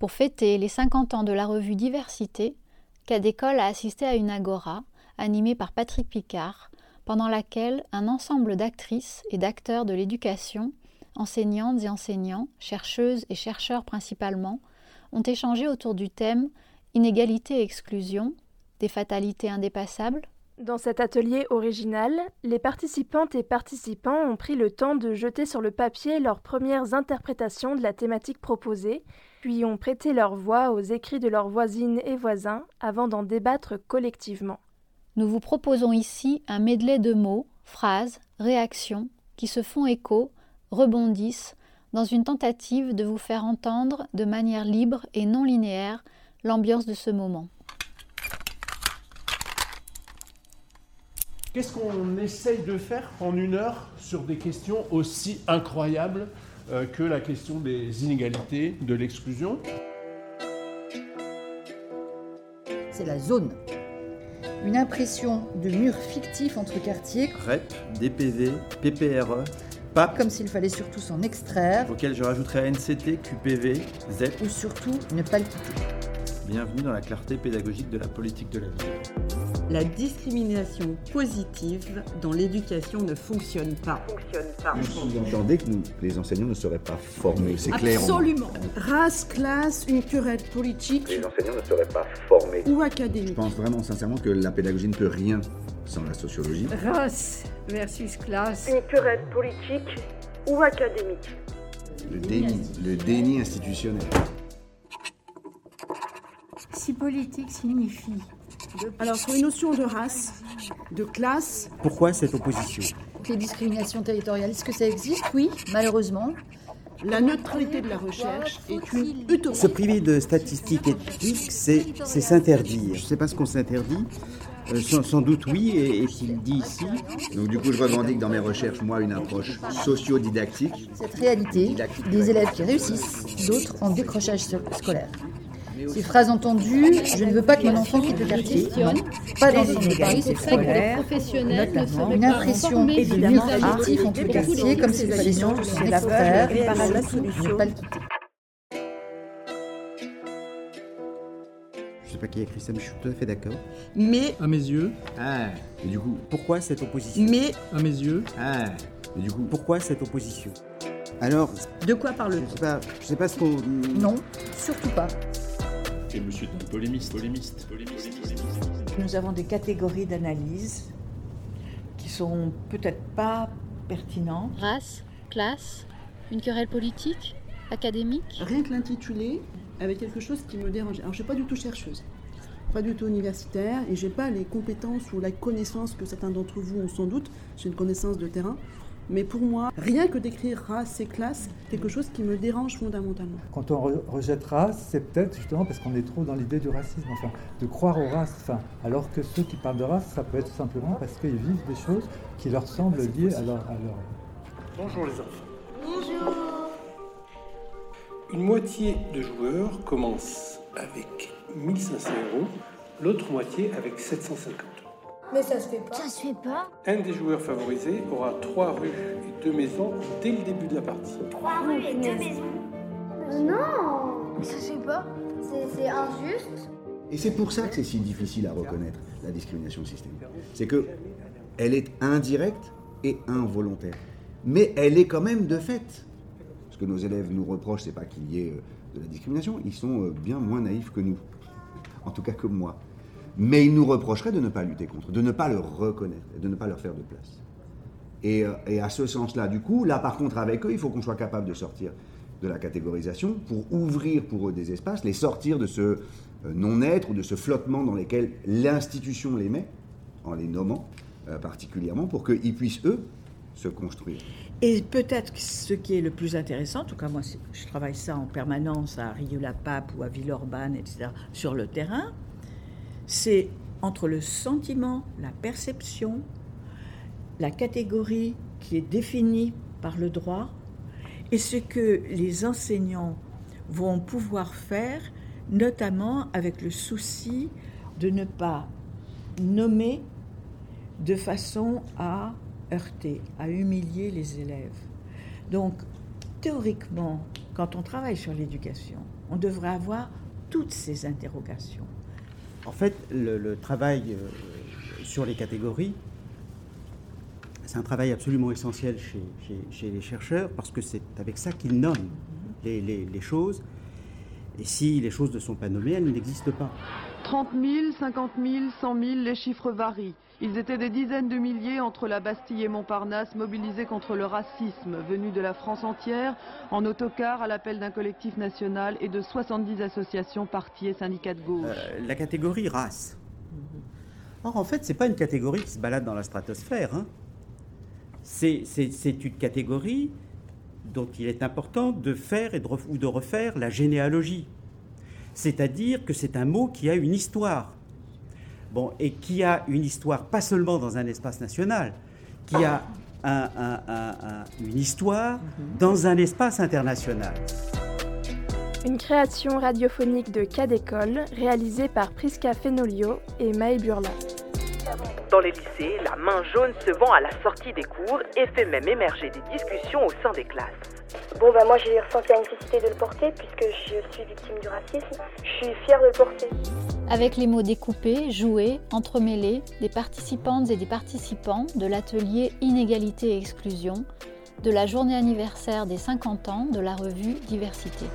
Pour fêter les 50 ans de la revue Diversité, Cadécole a assisté à une agora animée par Patrick Picard, pendant laquelle un ensemble d'actrices et d'acteurs de l'éducation, enseignantes et enseignants, chercheuses et chercheurs principalement, ont échangé autour du thème Inégalité et exclusion, des fatalités indépassables dans cet atelier original, les participantes et participants ont pris le temps de jeter sur le papier leurs premières interprétations de la thématique proposée, puis ont prêté leur voix aux écrits de leurs voisines et voisins avant d'en débattre collectivement. Nous vous proposons ici un medley de mots, phrases, réactions qui se font écho, rebondissent, dans une tentative de vous faire entendre de manière libre et non linéaire l'ambiance de ce moment. Qu'est-ce qu'on essaye de faire en une heure sur des questions aussi incroyables euh, que la question des inégalités, de l'exclusion? C'est la zone. Une impression de mur fictif entre quartiers. REP, DPV, PPRE, PAP. Comme s'il fallait surtout s'en extraire. Auquel je rajouterais NCT, QPV, Z. Ou surtout ne pas le quitter. Bienvenue dans la clarté pédagogique de la politique de la ville la discrimination positive dans l'éducation ne fonctionne pas. Vous entendez que les enseignants ne seraient pas formés, c'est clair. Absolument. Race, classe, une querelle politique. Les enseignants ne seraient pas formés. Ou académiques. Je pense vraiment sincèrement que la pédagogie ne peut rien sans la sociologie. Race versus classe. Une querelle politique ou académique. Le déni, le déni institutionnel. Si politique signifie alors, sur une notion de race, de classe. Pourquoi cette opposition Les discriminations territoriales, est-ce que ça existe? Oui, malheureusement. La neutralité de la recherche est une utopie. Se priver de statistiques éthiques, c'est s'interdire. Je ne sais pas ce qu'on s'interdit. Euh, sans, doute oui, et est-il dit ici Donc du coup, je revendique dans mes recherches, moi, une approche socio-didactique. Cette réalité, des élèves qui réussissent, d'autres en décrochage scolaire. Ces phrases entendues, je ne veux pas que mon enfant quitte le quartier. Non, pas dans une Paris, c'est trop Notamment une impression de mur fictif entre quartiers, comme s'il fallait surtout se l'extraire et ne pas le quitter. Je sais pas qui a écrit ça, mais je suis tout à fait d'accord. Mais. À mes yeux. Ah. Et du coup, pourquoi cette opposition? Mais. À mes yeux. Ah. Et du coup, pourquoi cette opposition? Alors, de quoi parle Je sais pas, je sais pas ce qu'on. Non, surtout pas. Et monsieur est un polémiste, polémiste, polémiste, Nous avons des catégories d'analyse qui sont peut-être pas pertinentes. Race, classe, une querelle politique, académique Rien que l'intitulé avec quelque chose qui me dérange. Alors je suis pas du tout chercheuse, pas du tout universitaire, et j'ai pas les compétences ou la connaissance que certains d'entre vous ont sans doute. J'ai une connaissance de terrain. Mais pour moi, rien que d'écrire race et classe, quelque chose qui me dérange fondamentalement. Quand on rejette race, c'est peut-être justement parce qu'on est trop dans l'idée du racisme, enfin, de croire aux races. Enfin, alors que ceux qui parlent de race, ça peut être simplement parce qu'ils vivent des choses qui leur semblent liées à leur. À leur... Bonjour les enfants. Bonjour. Une moitié de joueurs commence avec 1500 euros, l'autre moitié avec 750 euros. Mais ça se fait pas. Ça se fait pas. Un des joueurs favorisés aura trois rues et deux maisons dès le début de la partie. Trois rues et deux maisons Non Ça se fait pas. C'est injuste. Et c'est pour ça que c'est si difficile à reconnaître la discrimination systémique. C'est que elle est indirecte et involontaire. Mais elle est quand même de fait. Ce que nos élèves nous reprochent, c'est pas qu'il y ait euh, de la discrimination. Ils sont euh, bien moins naïfs que nous. En tout cas que moi mais ils nous reprocheraient de ne pas lutter contre, de ne pas le reconnaître, de ne pas leur faire de place. Et, euh, et à ce sens-là, du coup, là par contre avec eux, il faut qu'on soit capable de sortir de la catégorisation pour ouvrir pour eux des espaces, les sortir de ce euh, non-être ou de ce flottement dans lequel l'institution les met, en les nommant euh, particulièrement, pour qu'ils puissent, eux, se construire. Et peut-être ce qui est le plus intéressant, en tout cas moi je travaille ça en permanence à Rieux-la-Pape ou à Villeurbanne, etc., sur le terrain, c'est entre le sentiment, la perception, la catégorie qui est définie par le droit et ce que les enseignants vont pouvoir faire, notamment avec le souci de ne pas nommer de façon à heurter, à humilier les élèves. Donc, théoriquement, quand on travaille sur l'éducation, On devrait avoir toutes ces interrogations. En fait, le, travail euh, sur les catégories, c'est un travail absolument essentiel chez, les chercheurs parce que c'est avec ça qu'ils nomment les, les choses. Et si les choses ne sont pas nommées, elles n'existent pas. 30 000, 50 000, 100 000, les chiffres varient. Ils étaient des dizaines de milliers entre la Bastille et Montparnasse, mobilisés contre le racisme, venu de la France entière, en autocar à l'appel d'un collectif national et de 70 associations, partis et syndicats de gauche. Euh, la catégorie race. Or, en fait, ce n'est pas une catégorie qui se balade dans la stratosphère. Hein. C'est une catégorie dont il est important de faire et de, ou de refaire la généalogie. C'est-à-dire que c'est un mot qui a une histoire bon, et qui a une histoire pas seulement dans un espace national, qui a une histoire dans un espace international. Une création radiophonique de Cas d'école réalisée par Prisca Fenolio et Maë Burla. Dans les lycées, la main jaune se vend à la sortie des cours et fait même émerger des discussions au sein des classes. Bon bah moi j'ai ressenti la nécessité de le porter puisque je suis victime du racisme. Je suis fière de le porter. Avec les mots découpés, joués, entremêlés, des participantes et des participants de l'atelier Inégalité et Exclusion de la journée anniversaire des 50 ans de la revue Diversité.